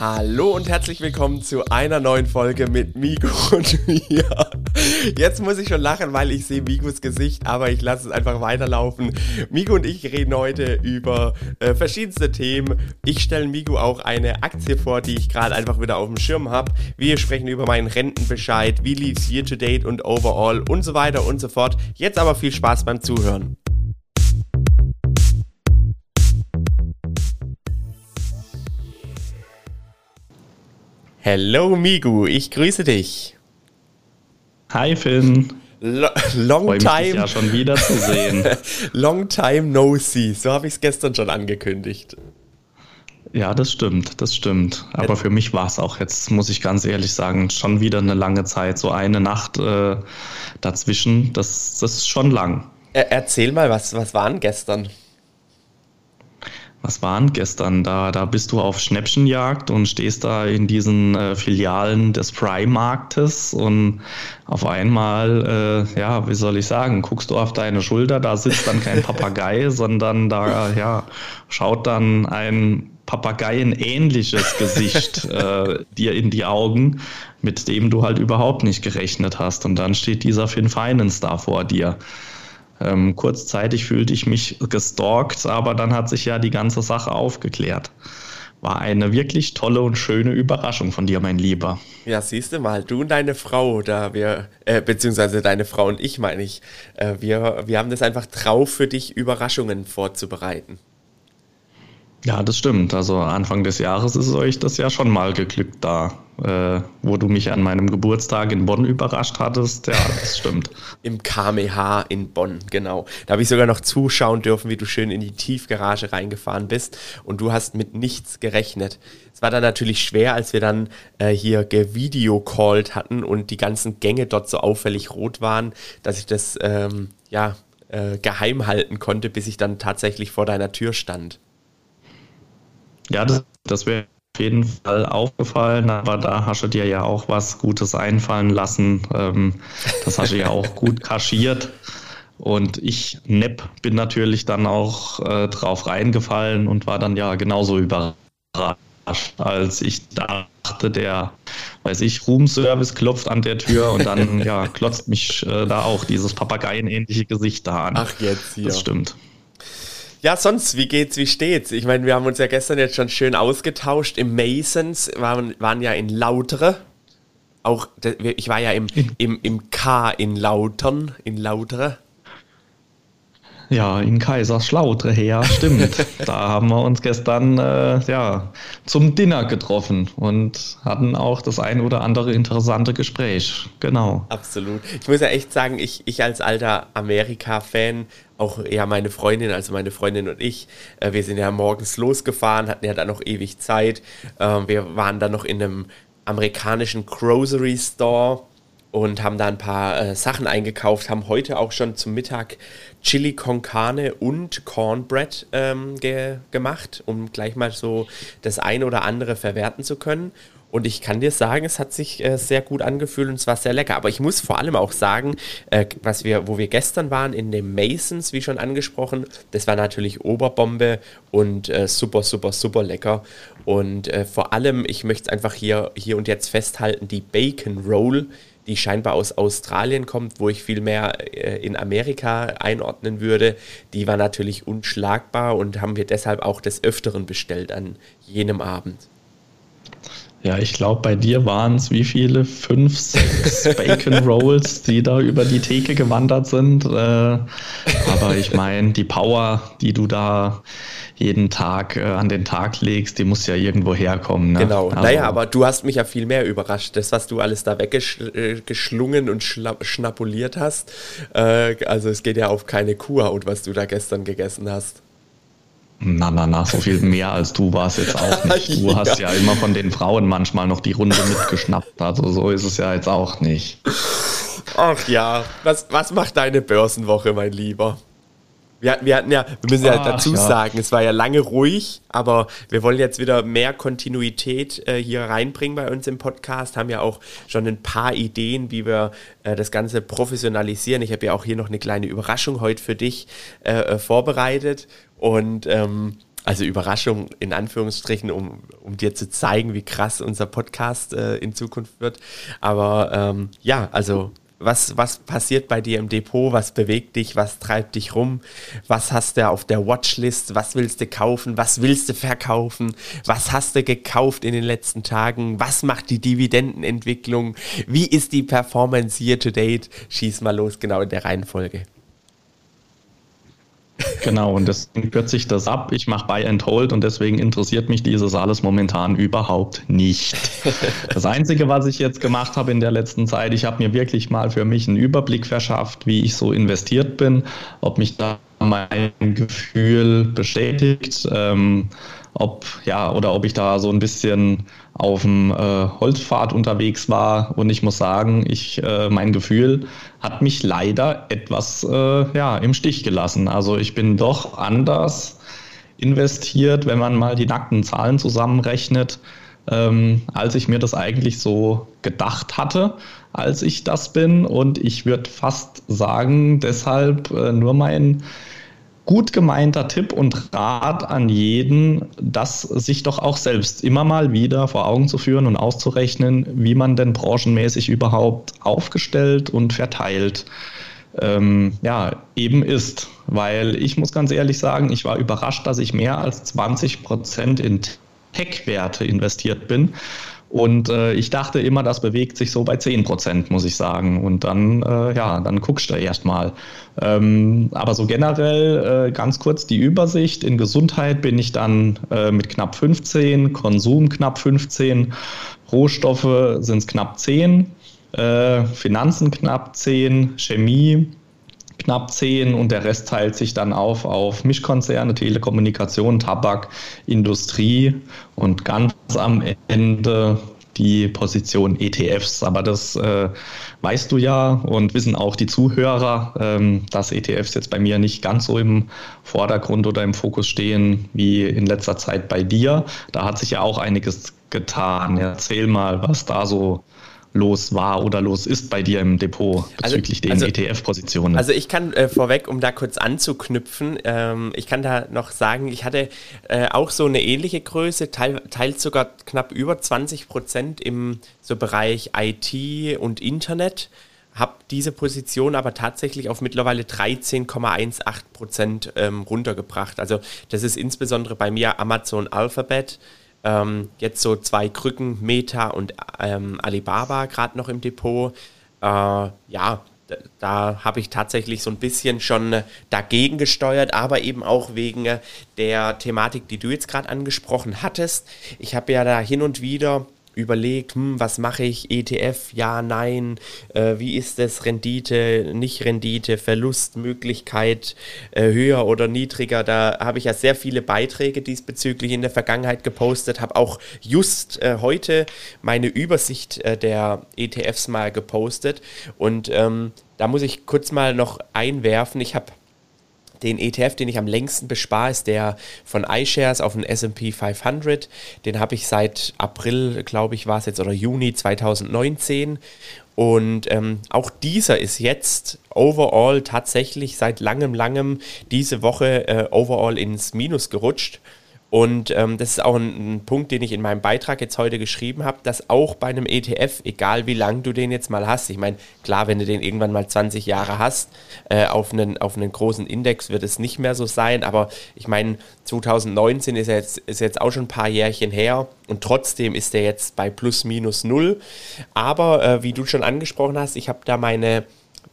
Hallo und herzlich willkommen zu einer neuen Folge mit Migo und mir. Jetzt muss ich schon lachen, weil ich sehe Migos Gesicht, aber ich lasse es einfach weiterlaufen. Migo und ich reden heute über äh, verschiedenste Themen. Ich stelle Migo auch eine Aktie vor, die ich gerade einfach wieder auf dem Schirm habe. Wir sprechen über meinen Rentenbescheid, wie lief es year to date und overall und so weiter und so fort. Jetzt aber viel Spaß beim Zuhören. Hello Migu, ich grüße dich. Hi Finn. Lo long Freu time. Mich ja schon wieder zu sehen. long time no see. So habe ich es gestern schon angekündigt. Ja, das stimmt, das stimmt. Aber für mich war es auch jetzt, muss ich ganz ehrlich sagen, schon wieder eine lange Zeit. So eine Nacht äh, dazwischen, das, das ist schon lang. Er erzähl mal, was, was waren gestern? Was waren gestern? Da, da bist du auf Schnäppchenjagd und stehst da in diesen äh, Filialen des Freimarktes und auf einmal, äh, ja, wie soll ich sagen, guckst du auf deine Schulter, da sitzt dann kein Papagei, sondern da, ja, schaut dann ein Papageienähnliches Gesicht äh, dir in die Augen, mit dem du halt überhaupt nicht gerechnet hast. Und dann steht dieser Finn Finance da vor dir. Ähm, kurzzeitig fühlte ich mich gestalkt, aber dann hat sich ja die ganze Sache aufgeklärt. War eine wirklich tolle und schöne Überraschung von dir, mein Lieber. Ja, siehst du mal, du und deine Frau, da wir, äh, beziehungsweise deine Frau und ich, meine ich, äh, wir, wir haben das einfach drauf für dich, Überraschungen vorzubereiten. Ja, das stimmt. Also Anfang des Jahres ist euch das ja schon mal geglückt da, äh, wo du mich an meinem Geburtstag in Bonn überrascht hattest. Ja, das stimmt. Im KMH in Bonn, genau. Da habe ich sogar noch zuschauen dürfen, wie du schön in die Tiefgarage reingefahren bist und du hast mit nichts gerechnet. Es war dann natürlich schwer, als wir dann äh, hier gevideocallt hatten und die ganzen Gänge dort so auffällig rot waren, dass ich das ähm, ja äh, geheim halten konnte, bis ich dann tatsächlich vor deiner Tür stand. Ja, das, das wäre auf jeden Fall aufgefallen, aber da hast du dir ja auch was Gutes einfallen lassen. Ähm, das hast du ja auch gut kaschiert. Und ich, Nepp, bin natürlich dann auch äh, drauf reingefallen und war dann ja genauso überrascht, als ich dachte, der, weiß ich, Roomservice klopft an der Tür und dann ja, klotzt mich äh, da auch dieses Papageienähnliche Gesicht da an. Ach, jetzt hier. Das stimmt. Ja, sonst, wie geht's, wie steht's? Ich meine, wir haben uns ja gestern jetzt schon schön ausgetauscht. Im Masons waren, waren ja in Lautere. Auch, ich war ja im, im, im K in Lautern, in Lautere. Ja, in Kaiserslautern her, stimmt. da haben wir uns gestern äh, ja, zum Dinner getroffen und hatten auch das ein oder andere interessante Gespräch. Genau. Absolut. Ich muss ja echt sagen, ich, ich als alter Amerika-Fan, auch ja meine Freundin, also meine Freundin und ich, äh, wir sind ja morgens losgefahren, hatten ja dann noch ewig Zeit. Äh, wir waren dann noch in einem amerikanischen Grocery Store und haben da ein paar äh, Sachen eingekauft, haben heute auch schon zum Mittag Chili con Carne und Cornbread ähm, ge gemacht, um gleich mal so das eine oder andere verwerten zu können. Und ich kann dir sagen, es hat sich äh, sehr gut angefühlt und es war sehr lecker. Aber ich muss vor allem auch sagen, äh, was wir, wo wir gestern waren in dem Masons, wie schon angesprochen, das war natürlich Oberbombe und äh, super, super, super lecker. Und äh, vor allem, ich möchte es einfach hier, hier und jetzt festhalten, die Bacon Roll, die scheinbar aus Australien kommt, wo ich viel mehr äh, in Amerika einordnen würde, die war natürlich unschlagbar und haben wir deshalb auch des Öfteren bestellt an jenem Abend. Ja, ich glaube, bei dir waren es wie viele? Fünf, sechs Bacon Rolls, die da über die Theke gewandert sind. Äh, aber ich meine, die Power, die du da jeden Tag äh, an den Tag legst, die muss ja irgendwo herkommen. Ne? Genau. Also, naja, aber du hast mich ja viel mehr überrascht. Das, was du alles da weggeschlungen und schnapuliert hast. Äh, also es geht ja auf keine Kuhhaut, was du da gestern gegessen hast. Na, na, na, so viel mehr als du warst jetzt auch nicht. Du ja. hast ja immer von den Frauen manchmal noch die Runde mitgeschnappt. Also so ist es ja jetzt auch nicht. Ach ja, was, was macht deine Börsenwoche, mein Lieber? Wir, wir hatten ja, wir müssen ja Ach, dazu ja. sagen, es war ja lange ruhig, aber wir wollen jetzt wieder mehr Kontinuität äh, hier reinbringen bei uns im Podcast, haben ja auch schon ein paar Ideen, wie wir äh, das Ganze professionalisieren. Ich habe ja auch hier noch eine kleine Überraschung heute für dich äh, äh vorbereitet und ähm, also Überraschung in Anführungsstrichen, um, um dir zu zeigen, wie krass unser Podcast äh, in Zukunft wird. Aber ähm, ja, also was, was passiert bei dir im Depot? Was bewegt dich? Was treibt dich rum? Was hast du auf der Watchlist? Was willst du kaufen? Was willst du verkaufen? Was hast du gekauft in den letzten Tagen? Was macht die Dividendenentwicklung? Wie ist die Performance year to date? Schieß mal los, genau in der Reihenfolge. Genau, und deswegen kürze ich das ab. Ich mache Buy and Hold und deswegen interessiert mich dieses alles momentan überhaupt nicht. Das Einzige, was ich jetzt gemacht habe in der letzten Zeit, ich habe mir wirklich mal für mich einen Überblick verschafft, wie ich so investiert bin, ob mich da mein Gefühl bestätigt. Ähm, ob ja oder ob ich da so ein bisschen auf dem äh, Holzpfad unterwegs war und ich muss sagen, ich äh, mein Gefühl hat mich leider etwas äh, ja im Stich gelassen. Also ich bin doch anders investiert, wenn man mal die nackten Zahlen zusammenrechnet, ähm, als ich mir das eigentlich so gedacht hatte, als ich das bin. Und ich würde fast sagen, deshalb äh, nur mein gut gemeinter Tipp und Rat an jeden, das sich doch auch selbst immer mal wieder vor Augen zu führen und auszurechnen, wie man denn branchenmäßig überhaupt aufgestellt und verteilt ähm, ja, eben ist. Weil ich muss ganz ehrlich sagen, ich war überrascht, dass ich mehr als 20 Prozent in Tech-Werte investiert bin. Und äh, ich dachte immer, das bewegt sich so bei 10 Prozent, muss ich sagen. Und dann, äh, ja, dann guckst du erstmal. Ähm, aber so generell äh, ganz kurz die Übersicht. In Gesundheit bin ich dann äh, mit knapp 15, Konsum knapp 15, Rohstoffe sind es knapp 10, äh, Finanzen knapp 10, Chemie knapp 10 und der Rest teilt sich dann auf auf Mischkonzerne, Telekommunikation, Tabak, Industrie und ganz am Ende die Position ETFs. Aber das äh, weißt du ja und wissen auch die Zuhörer, ähm, dass ETFs jetzt bei mir nicht ganz so im Vordergrund oder im Fokus stehen wie in letzter Zeit bei dir. Da hat sich ja auch einiges getan. Erzähl mal, was da so los war oder los ist bei dir im Depot also, bezüglich also, den also, ETF-Positionen? Also ich kann äh, vorweg, um da kurz anzuknüpfen, ähm, ich kann da noch sagen, ich hatte äh, auch so eine ähnliche Größe, teil, teils sogar knapp über 20 Prozent im so Bereich IT und Internet habe diese Position aber tatsächlich auf mittlerweile 13,18 Prozent ähm, runtergebracht. Also das ist insbesondere bei mir Amazon Alphabet, ähm, jetzt so zwei Krücken, Meta und ähm, Alibaba gerade noch im Depot. Äh, ja, da, da habe ich tatsächlich so ein bisschen schon dagegen gesteuert, aber eben auch wegen der Thematik, die du jetzt gerade angesprochen hattest. Ich habe ja da hin und wieder überlegt, hm, was mache ich, ETF, ja, nein, äh, wie ist es, Rendite, nicht Rendite, Verlustmöglichkeit, äh, höher oder niedriger, da habe ich ja sehr viele Beiträge diesbezüglich in der Vergangenheit gepostet, habe auch just äh, heute meine Übersicht äh, der ETFs mal gepostet. Und ähm, da muss ich kurz mal noch einwerfen, ich habe den ETF, den ich am längsten bespare, ist der von iShares auf den SP 500. Den habe ich seit April, glaube ich, war es jetzt, oder Juni 2019. Und ähm, auch dieser ist jetzt overall tatsächlich seit langem, langem diese Woche äh, overall ins Minus gerutscht. Und ähm, das ist auch ein, ein, Punkt, den ich in meinem Beitrag jetzt heute geschrieben habe, dass auch bei einem ETF, egal wie lang du den jetzt mal hast, ich meine, klar, wenn du den irgendwann mal 20 Jahre hast, äh, auf, einen, auf einen großen Index wird es nicht mehr so sein, aber ich meine, 2019 ist jetzt, ist jetzt auch schon ein paar Jährchen her und trotzdem ist der jetzt bei plus minus null. Aber äh, wie du schon angesprochen hast, ich habe da meine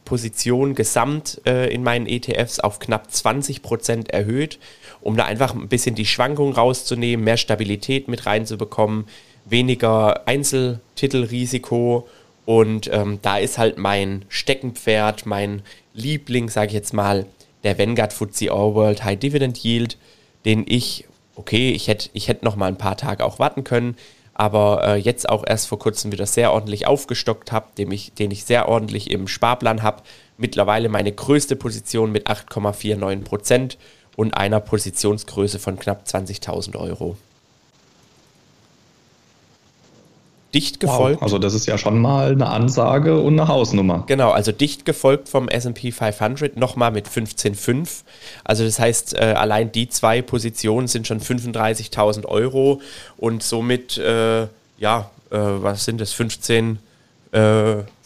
Position gesamt äh, in meinen ETFs auf knapp 20 Prozent erhöht um da einfach ein bisschen die Schwankung rauszunehmen, mehr Stabilität mit reinzubekommen, weniger Einzeltitelrisiko. Und ähm, da ist halt mein Steckenpferd, mein Liebling, sage ich jetzt mal, der Vanguard FTSE All World High Dividend Yield, den ich, okay, ich hätte ich hätt noch mal ein paar Tage auch warten können, aber äh, jetzt auch erst vor kurzem wieder sehr ordentlich aufgestockt habe, den ich, den ich sehr ordentlich im Sparplan habe. Mittlerweile meine größte Position mit 8,49 Prozent und einer Positionsgröße von knapp 20.000 Euro. dicht gefolgt. Wow, also das ist ja schon mal eine Ansage und eine Hausnummer. Genau, also dicht gefolgt vom S&P 500 nochmal mit 15,5. Also das heißt, äh, allein die zwei Positionen sind schon 35.000 Euro und somit, äh, ja, äh, was sind das, 15,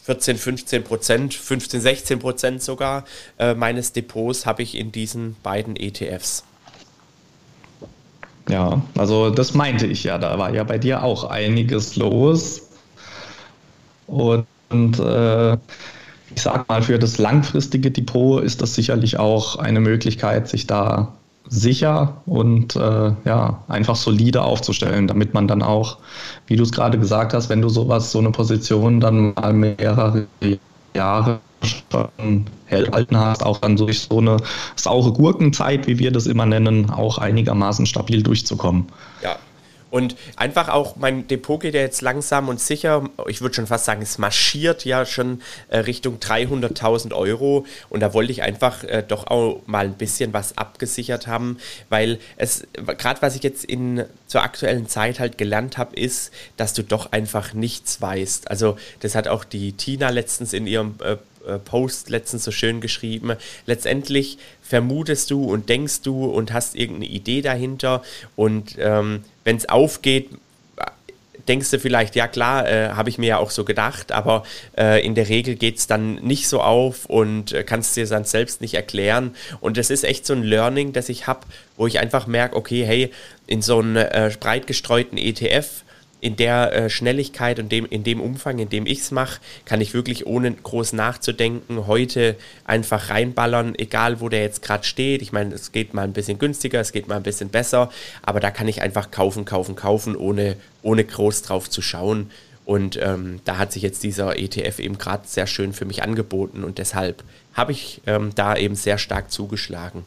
14, 15 Prozent, 15, 16 Prozent sogar äh, meines Depots habe ich in diesen beiden ETFs. Ja, also das meinte ich ja. Da war ja bei dir auch einiges los. Und, und äh, ich sag mal, für das langfristige Depot ist das sicherlich auch eine Möglichkeit, sich da sicher und äh, ja, einfach solide aufzustellen, damit man dann auch, wie du es gerade gesagt hast, wenn du sowas, so eine Position dann mal mehrere Jahre schon halten hast, auch dann durch so eine saure Gurkenzeit, wie wir das immer nennen, auch einigermaßen stabil durchzukommen. Ja, und einfach auch, mein Depot geht ja jetzt langsam und sicher, ich würde schon fast sagen, es marschiert ja schon äh, Richtung 300.000 Euro. Und da wollte ich einfach äh, doch auch mal ein bisschen was abgesichert haben, weil es, gerade was ich jetzt in, zur aktuellen Zeit halt gelernt habe, ist, dass du doch einfach nichts weißt. Also, das hat auch die Tina letztens in ihrem äh, Post letztens so schön geschrieben. Letztendlich vermutest du und denkst du und hast irgendeine Idee dahinter und ähm, wenn es aufgeht, denkst du vielleicht, ja klar, äh, habe ich mir ja auch so gedacht, aber äh, in der Regel geht es dann nicht so auf und äh, kannst dir dann selbst nicht erklären. Und das ist echt so ein Learning, das ich habe, wo ich einfach merke, okay, hey, in so einem äh, breit gestreuten ETF in der äh, Schnelligkeit und dem, in dem Umfang, in dem ich es mache, kann ich wirklich ohne groß nachzudenken heute einfach reinballern, egal wo der jetzt gerade steht. Ich meine, es geht mal ein bisschen günstiger, es geht mal ein bisschen besser, aber da kann ich einfach kaufen, kaufen, kaufen, ohne, ohne groß drauf zu schauen. Und ähm, da hat sich jetzt dieser ETF eben gerade sehr schön für mich angeboten und deshalb habe ich ähm, da eben sehr stark zugeschlagen.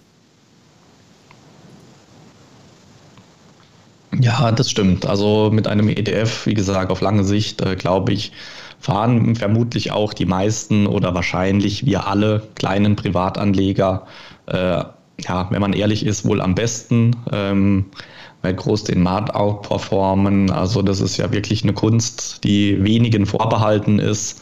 Ja, das stimmt. Also mit einem ETF, wie gesagt, auf lange Sicht, äh, glaube ich, fahren vermutlich auch die meisten oder wahrscheinlich wir alle kleinen Privatanleger, äh, ja, wenn man ehrlich ist, wohl am besten, ähm, weil groß den Markt outperformen. Also das ist ja wirklich eine Kunst, die wenigen vorbehalten ist.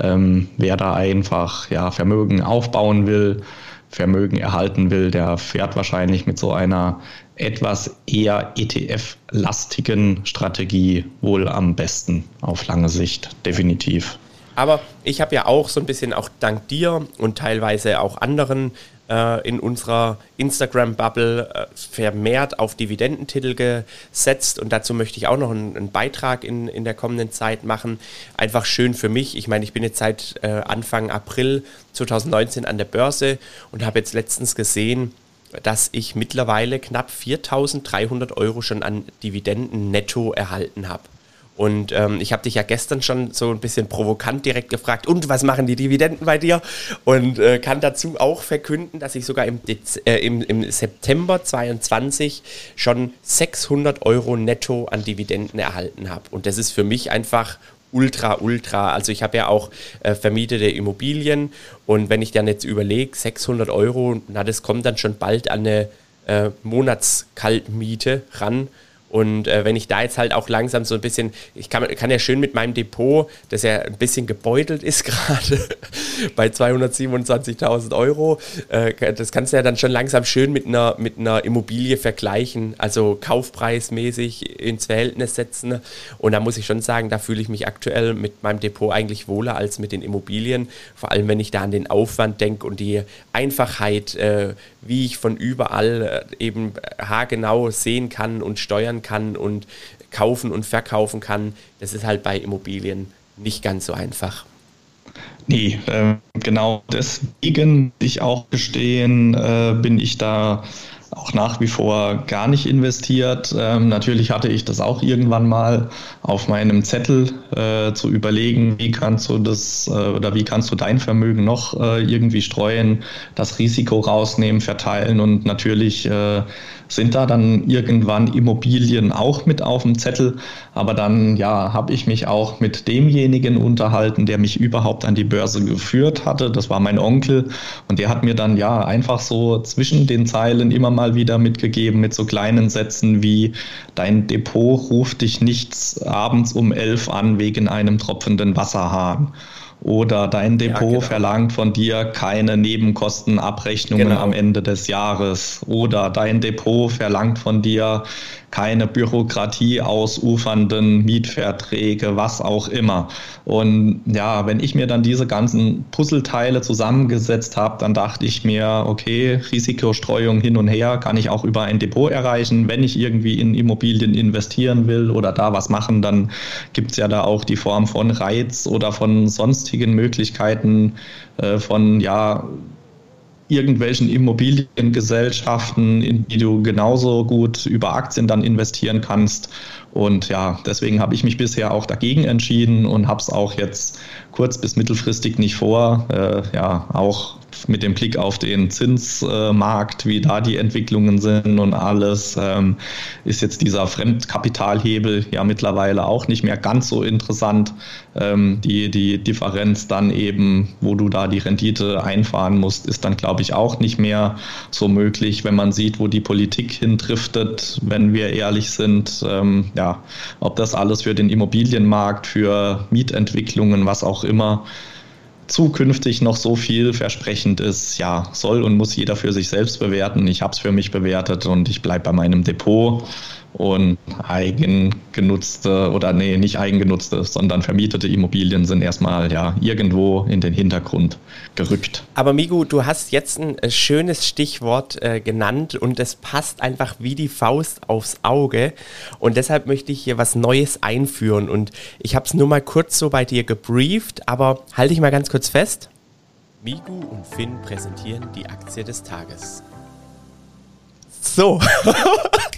Ähm, wer da einfach ja, Vermögen aufbauen will, Vermögen erhalten will, der fährt wahrscheinlich mit so einer etwas eher ETF-lastigen Strategie wohl am besten auf lange Sicht, definitiv. Aber ich habe ja auch so ein bisschen auch dank dir und teilweise auch anderen äh, in unserer Instagram-Bubble äh, vermehrt auf Dividendentitel gesetzt und dazu möchte ich auch noch einen, einen, Beitrag in, in der kommenden Zeit machen. Einfach schön für mich. Ich meine, ich bin jetzt seit äh, Anfang April 2019 an der Börse und habe jetzt letztens gesehen, dass ich mittlerweile knapp 4.300 Euro schon an Dividenden netto erhalten habe. Und ähm, ich habe dich ja gestern schon so ein bisschen provokant direkt gefragt, und was machen die Dividenden bei dir? Und äh, kann dazu auch verkünden, dass ich sogar im, Dez äh, im, im September 22 schon 600 Euro netto an Dividenden erhalten habe. Und das ist für mich einfach ultra, ultra. Also ich habe ja auch äh, vermietete Immobilien und wenn ich dann jetzt überlege, 600 Euro, na das kommt dann schon bald an eine äh, Monatskaltmiete ran. Und äh, wenn ich da jetzt halt auch langsam so ein bisschen, ich kann, kann ja schön mit meinem Depot, das ja ein bisschen gebeutelt ist gerade bei 227.000 Euro, äh, das kannst du ja dann schon langsam schön mit einer, mit einer Immobilie vergleichen, also kaufpreismäßig ins Verhältnis setzen. Und da muss ich schon sagen, da fühle ich mich aktuell mit meinem Depot eigentlich wohler als mit den Immobilien, vor allem wenn ich da an den Aufwand denke und die Einfachheit, äh, wie ich von überall äh, eben haargenau sehen kann und steuern kann und kaufen und verkaufen kann. Das ist halt bei Immobilien nicht ganz so einfach. Nee, äh, genau deswegen, ich auch gestehen, äh, bin ich da auch nach wie vor gar nicht investiert. Ähm, natürlich hatte ich das auch irgendwann mal auf meinem Zettel äh, zu überlegen, wie kannst du das äh, oder wie kannst du dein Vermögen noch äh, irgendwie streuen, das Risiko rausnehmen, verteilen und natürlich äh, sind da dann irgendwann Immobilien auch mit auf dem Zettel. Aber dann, ja, habe ich mich auch mit demjenigen unterhalten, der mich überhaupt an die Börse geführt hatte. Das war mein Onkel. Und der hat mir dann, ja, einfach so zwischen den Zeilen immer mal wieder mitgegeben mit so kleinen Sätzen wie dein Depot ruft dich nichts abends um elf an wegen einem tropfenden Wasserhahn. Oder dein Depot ja, genau. verlangt von dir keine Nebenkostenabrechnungen genau. am Ende des Jahres. Oder dein Depot verlangt von dir keine Bürokratie ausufernden Mietverträge, was auch immer. Und ja, wenn ich mir dann diese ganzen Puzzleteile zusammengesetzt habe, dann dachte ich mir, okay, Risikostreuung hin und her kann ich auch über ein Depot erreichen. Wenn ich irgendwie in Immobilien investieren will oder da was machen, dann gibt es ja da auch die Form von Reiz oder von sonstigen Möglichkeiten äh, von, ja, irgendwelchen Immobiliengesellschaften, in die du genauso gut über Aktien dann investieren kannst. Und ja, deswegen habe ich mich bisher auch dagegen entschieden und habe es auch jetzt kurz- bis mittelfristig nicht vor. Äh, ja, auch mit dem Blick auf den Zinsmarkt, wie da die Entwicklungen sind und alles, ähm, ist jetzt dieser Fremdkapitalhebel ja mittlerweile auch nicht mehr ganz so interessant. Ähm, die, die Differenz dann eben, wo du da die Rendite einfahren musst, ist dann, glaube ich, auch nicht mehr so möglich, wenn man sieht, wo die Politik hindriftet, wenn wir ehrlich sind. Ähm, ja, ob das alles für den Immobilienmarkt, für Mietentwicklungen, was auch immer, zukünftig noch so vielversprechend ist, ja, soll und muss jeder für sich selbst bewerten. Ich habe es für mich bewertet und ich bleibe bei meinem Depot und eigengenutzte oder nee, nicht eigengenutzte, sondern vermietete Immobilien sind erstmal ja irgendwo in den Hintergrund gerückt. Aber Migu, du hast jetzt ein äh, schönes Stichwort äh, genannt und es passt einfach wie die Faust aufs Auge und deshalb möchte ich hier was Neues einführen und ich habe es nur mal kurz so bei dir gebrieft, aber halte ich mal ganz kurz fest. Migu und Finn präsentieren die Aktie des Tages. So.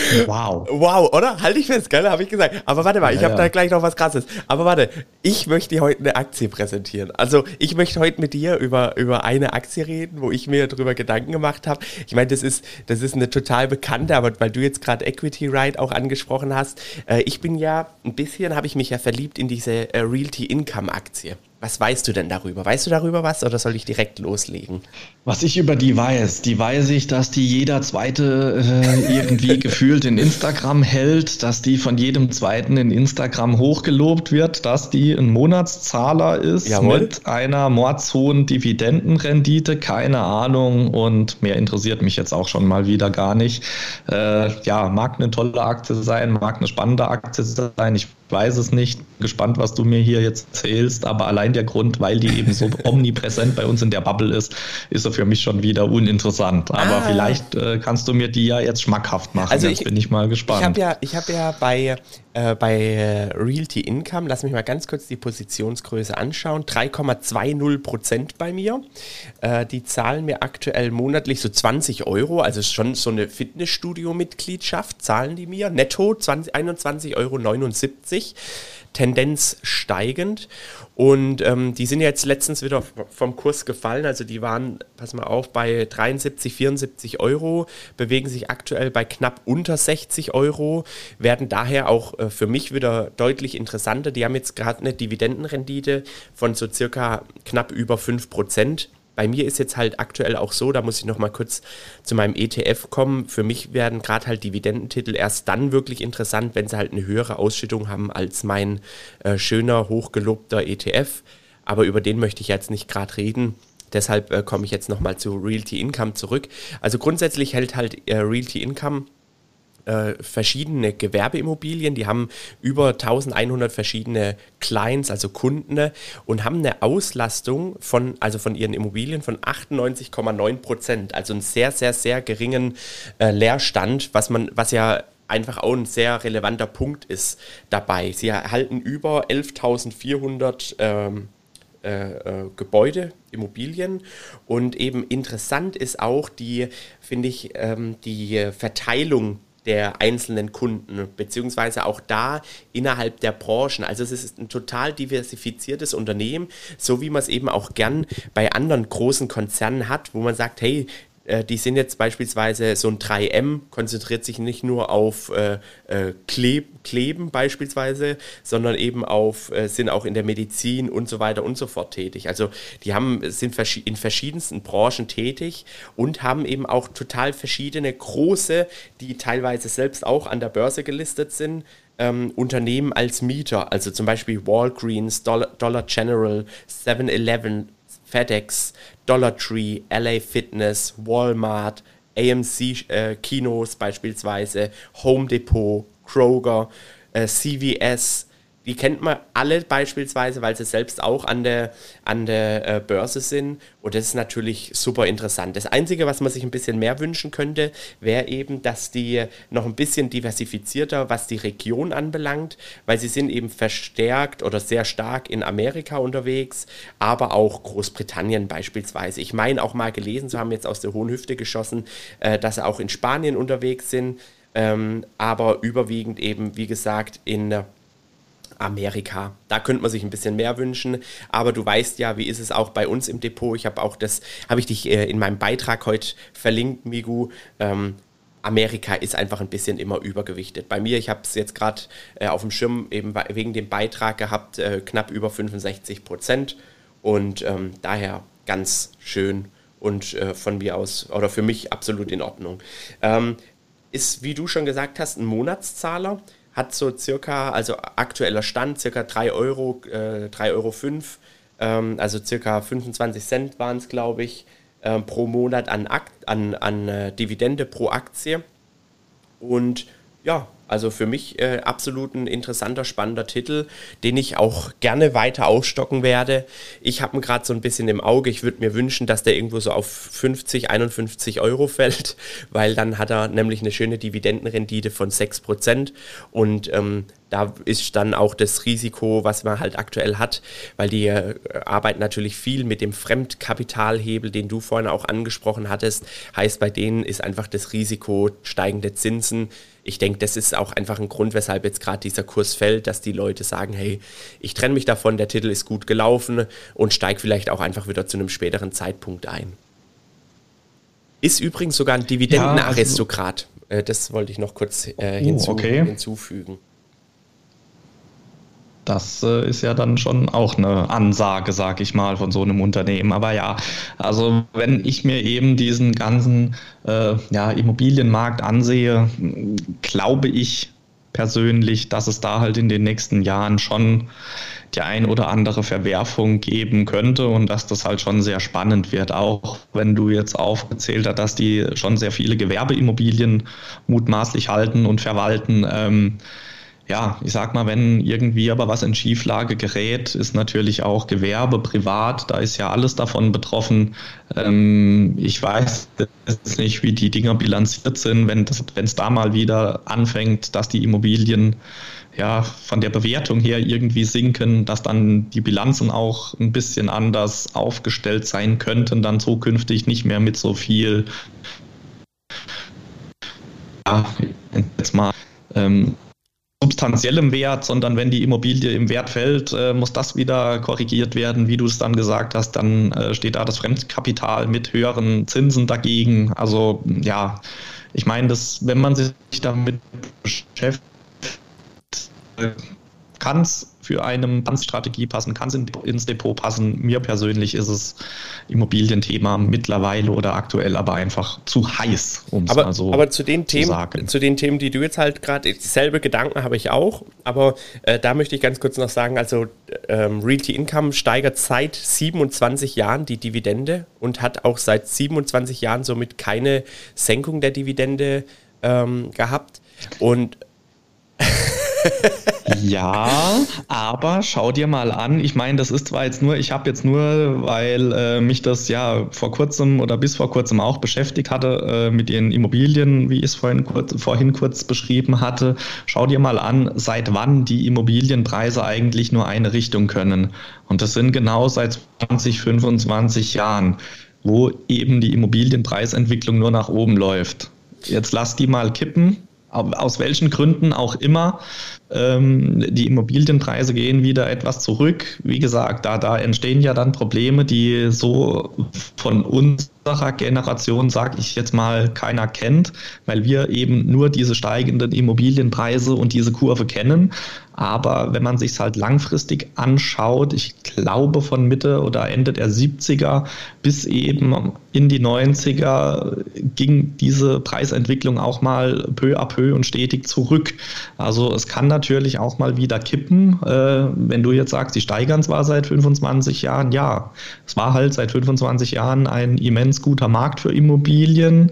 Wow. Wow, oder? Halte ich fest, gell? Habe ich gesagt. Aber warte mal, ich ja, habe ja. da gleich noch was Krasses. Aber warte, ich möchte dir heute eine Aktie präsentieren. Also, ich möchte heute mit dir über, über eine Aktie reden, wo ich mir darüber Gedanken gemacht habe. Ich meine, das ist, das ist eine total bekannte, aber weil du jetzt gerade Equity Ride auch angesprochen hast, äh, ich bin ja ein bisschen, habe ich mich ja verliebt in diese äh, Realty Income Aktie. Was weißt du denn darüber? Weißt du darüber was oder soll ich direkt loslegen? Was ich über die weiß, die weiß ich, dass die jeder zweite äh, irgendwie gefühlt in Instagram hält, dass die von jedem zweiten in Instagram hochgelobt wird, dass die ein Monatszahler ist Jawohl. mit einer mordshohen Dividendenrendite, keine Ahnung und mehr interessiert mich jetzt auch schon mal wieder gar nicht. Äh, ja, mag eine tolle Aktie sein, mag eine spannende Aktie sein. Ich weiß es nicht. Gespannt, was du mir hier jetzt erzählst, aber allein der Grund, weil die eben so omnipräsent bei uns in der Bubble ist, ist er für mich schon wieder uninteressant. Aber ah. vielleicht äh, kannst du mir die ja jetzt schmackhaft machen. Also jetzt ich, bin ich mal gespannt. Ich habe ja, ich hab ja bei, äh, bei äh, Realty Income, lass mich mal ganz kurz die Positionsgröße anschauen, 3,20 Prozent bei mir. Äh, die zahlen mir aktuell monatlich so 20 Euro, also schon so eine Fitnessstudio-Mitgliedschaft zahlen die mir, netto 21,79 Euro. Tendenz steigend. Und ähm, die sind jetzt letztens wieder vom Kurs gefallen. Also die waren, pass mal auf, bei 73, 74 Euro, bewegen sich aktuell bei knapp unter 60 Euro, werden daher auch äh, für mich wieder deutlich interessanter. Die haben jetzt gerade eine Dividendenrendite von so circa knapp über 5 Prozent bei mir ist jetzt halt aktuell auch so, da muss ich nochmal kurz zu meinem ETF kommen. Für mich werden gerade halt Dividendentitel erst dann wirklich interessant, wenn sie halt eine höhere Ausschüttung haben als mein äh, schöner, hochgelobter ETF. Aber über den möchte ich jetzt nicht gerade reden. Deshalb äh, komme ich jetzt nochmal zu Realty Income zurück. Also grundsätzlich hält halt äh, Realty Income äh, verschiedene Gewerbeimmobilien, die haben über 1100 verschiedene Clients, also Kunden und haben eine Auslastung von, also von ihren Immobilien von 98,9 Prozent, also einen sehr, sehr, sehr geringen äh, Leerstand, was man, was ja einfach auch ein sehr relevanter Punkt ist dabei. Sie erhalten über 11.400 ähm, äh, äh, Gebäude, Immobilien. Und eben interessant ist auch die, finde ich, ähm, die Verteilung der einzelnen Kunden, beziehungsweise auch da innerhalb der Branchen. Also es ist ein total diversifiziertes Unternehmen, so wie man es eben auch gern bei anderen großen Konzernen hat, wo man sagt, hey, die sind jetzt beispielsweise so ein 3M, konzentriert sich nicht nur auf äh, äh, Kleb Kleben beispielsweise, sondern eben auf, äh, sind auch in der Medizin und so weiter und so fort tätig. Also die haben, sind in verschiedensten Branchen tätig und haben eben auch total verschiedene große, die teilweise selbst auch an der Börse gelistet sind, ähm, Unternehmen als Mieter, also zum Beispiel Walgreens, Dollar, Dollar General, 7-Eleven, FedEx, Dollar Tree, LA Fitness, Walmart, AMC äh, Kinos beispielsweise, Home Depot, Kroger, äh, CVS, die kennt man alle beispielsweise, weil sie selbst auch an der, an der äh, Börse sind. Und das ist natürlich super interessant. Das Einzige, was man sich ein bisschen mehr wünschen könnte, wäre eben, dass die noch ein bisschen diversifizierter, was die Region anbelangt, weil sie sind eben verstärkt oder sehr stark in Amerika unterwegs, aber auch Großbritannien beispielsweise. Ich meine auch mal gelesen zu haben, jetzt aus der hohen Hüfte geschossen, äh, dass sie auch in Spanien unterwegs sind. Ähm, aber überwiegend eben, wie gesagt, in Amerika. Da könnte man sich ein bisschen mehr wünschen, aber du weißt ja, wie ist es auch bei uns im Depot. Ich habe auch das, habe ich dich äh, in meinem Beitrag heute verlinkt, Migu. Ähm, Amerika ist einfach ein bisschen immer übergewichtet. Bei mir, ich habe es jetzt gerade äh, auf dem Schirm eben wegen dem Beitrag gehabt, äh, knapp über 65 Prozent und ähm, daher ganz schön und äh, von mir aus oder für mich absolut in Ordnung. Ähm, ist, wie du schon gesagt hast, ein Monatszahler hat so circa, also aktueller Stand, circa 3 Euro, äh, 3,05 Euro, ähm, also circa 25 Cent waren es, glaube ich, äh, pro Monat an, Akt, an, an äh, Dividende pro Aktie. Und ja, also für mich äh, absolut ein interessanter, spannender Titel, den ich auch gerne weiter aufstocken werde. Ich habe ihn gerade so ein bisschen im Auge. Ich würde mir wünschen, dass der irgendwo so auf 50, 51 Euro fällt, weil dann hat er nämlich eine schöne Dividendenrendite von 6%. Und ähm, da ist dann auch das Risiko, was man halt aktuell hat, weil die äh, arbeiten natürlich viel mit dem Fremdkapitalhebel, den du vorhin auch angesprochen hattest. Heißt, bei denen ist einfach das Risiko steigende Zinsen ich denke, das ist auch einfach ein Grund, weshalb jetzt gerade dieser Kurs fällt, dass die Leute sagen, hey, ich trenne mich davon, der Titel ist gut gelaufen und steige vielleicht auch einfach wieder zu einem späteren Zeitpunkt ein. Ist übrigens sogar ein Dividendenaristokrat. Ja, also, das wollte ich noch kurz äh, oh, hinzu, okay. hinzufügen. Das äh, ist ja dann schon auch eine Ansage, sag ich mal, von so einem Unternehmen. Aber ja, also wenn ich mir eben diesen ganzen äh, ja, Immobilienmarkt ansehe, glaube ich persönlich, dass es da halt in den nächsten Jahren schon die ein oder andere Verwerfung geben könnte und dass das halt schon sehr spannend wird, auch wenn du jetzt aufgezählt hast, dass die schon sehr viele Gewerbeimmobilien mutmaßlich halten und verwalten. Ähm, ja, ich sag mal, wenn irgendwie aber was in Schieflage gerät, ist natürlich auch Gewerbe, privat, da ist ja alles davon betroffen. Ähm, ich weiß jetzt nicht, wie die Dinger bilanziert sind, wenn es da mal wieder anfängt, dass die Immobilien ja von der Bewertung her irgendwie sinken, dass dann die Bilanzen auch ein bisschen anders aufgestellt sein könnten, dann zukünftig nicht mehr mit so viel ja, jetzt mal ähm, substanziellem Wert, sondern wenn die Immobilie im Wert fällt, äh, muss das wieder korrigiert werden, wie du es dann gesagt hast, dann äh, steht da das Fremdkapital mit höheren Zinsen dagegen. Also ja, ich meine, dass wenn man sich damit beschäftigt, äh, kann es für eine Strategie passen, kann es ins Depot passen. Mir persönlich ist es Immobilienthema mittlerweile oder aktuell aber einfach zu heiß, um es mal so aber zu den zu Themen, sagen. Zu den Themen, die du jetzt halt gerade, dieselbe Gedanken habe ich auch, aber äh, da möchte ich ganz kurz noch sagen, also ähm, Realty Income steigert seit 27 Jahren die Dividende und hat auch seit 27 Jahren somit keine Senkung der Dividende ähm, gehabt und ja, aber schau dir mal an. Ich meine, das ist zwar jetzt nur, ich habe jetzt nur, weil äh, mich das ja vor kurzem oder bis vor kurzem auch beschäftigt hatte äh, mit den Immobilien, wie ich es vorhin kurz, vorhin kurz beschrieben hatte. Schau dir mal an, seit wann die Immobilienpreise eigentlich nur eine Richtung können. Und das sind genau seit 20, 25 Jahren, wo eben die Immobilienpreisentwicklung nur nach oben läuft. Jetzt lass die mal kippen aus welchen Gründen auch immer. Ähm, die Immobilienpreise gehen wieder etwas zurück. Wie gesagt, da, da entstehen ja dann Probleme, die so von unserer Generation, sage ich jetzt mal, keiner kennt, weil wir eben nur diese steigenden Immobilienpreise und diese Kurve kennen. Aber wenn man sich es halt langfristig anschaut, ich glaube von Mitte oder Ende der 70er bis eben in die 90er ging diese Preisentwicklung auch mal peu à peu und stetig zurück. Also es kann natürlich auch mal wieder kippen. Äh, wenn du jetzt sagst, die steigern zwar seit 25 Jahren, ja, es war halt seit 25 Jahren ein immens guter Markt für Immobilien.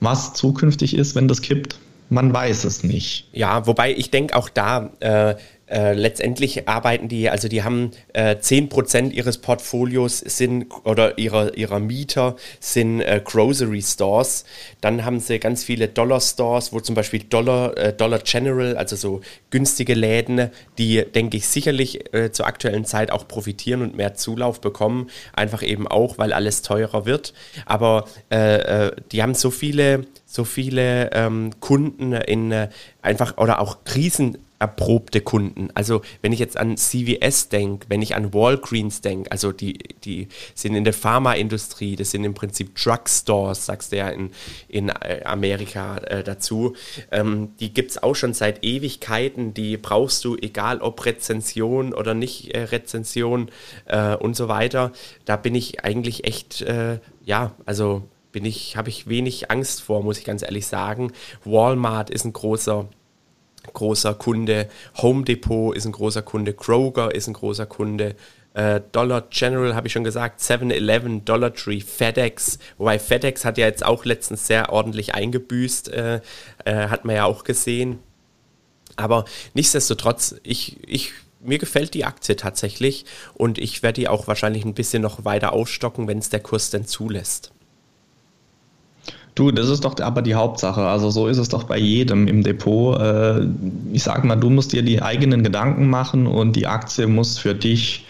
Was zukünftig ist, wenn das kippt, man weiß es nicht. Ja, wobei ich denke auch da, äh, äh, letztendlich arbeiten die, also die haben äh, 10% ihres Portfolios sind oder ihrer, ihrer Mieter sind äh, Grocery Stores. Dann haben sie ganz viele Dollar Stores, wo zum Beispiel Dollar, äh, Dollar General, also so günstige Läden, die, denke ich, sicherlich äh, zur aktuellen Zeit auch profitieren und mehr Zulauf bekommen. Einfach eben auch, weil alles teurer wird. Aber äh, äh, die haben so viele so viele ähm, Kunden in äh, einfach oder auch krisenerprobte Kunden. Also wenn ich jetzt an CVS denke, wenn ich an Walgreens denke, also die, die sind in der Pharmaindustrie, das sind im Prinzip Drugstores, sagst du ja in, in äh, Amerika äh, dazu. Ähm, die gibt es auch schon seit Ewigkeiten, die brauchst du, egal ob Rezension oder nicht äh, Rezension äh, und so weiter. Da bin ich eigentlich echt, äh, ja, also bin ich, habe ich wenig Angst vor, muss ich ganz ehrlich sagen. Walmart ist ein großer, großer Kunde, Home Depot ist ein großer Kunde, Kroger ist ein großer Kunde. Äh, Dollar General habe ich schon gesagt, 7-Eleven, Dollar Tree, FedEx, wobei FedEx hat ja jetzt auch letztens sehr ordentlich eingebüßt, äh, äh, hat man ja auch gesehen. Aber nichtsdestotrotz, ich, ich, mir gefällt die Aktie tatsächlich und ich werde die auch wahrscheinlich ein bisschen noch weiter aufstocken, wenn es der Kurs denn zulässt. Du, das ist doch aber die Hauptsache. Also so ist es doch bei jedem im Depot. Äh, ich sag mal, du musst dir die eigenen Gedanken machen und die Aktie muss für dich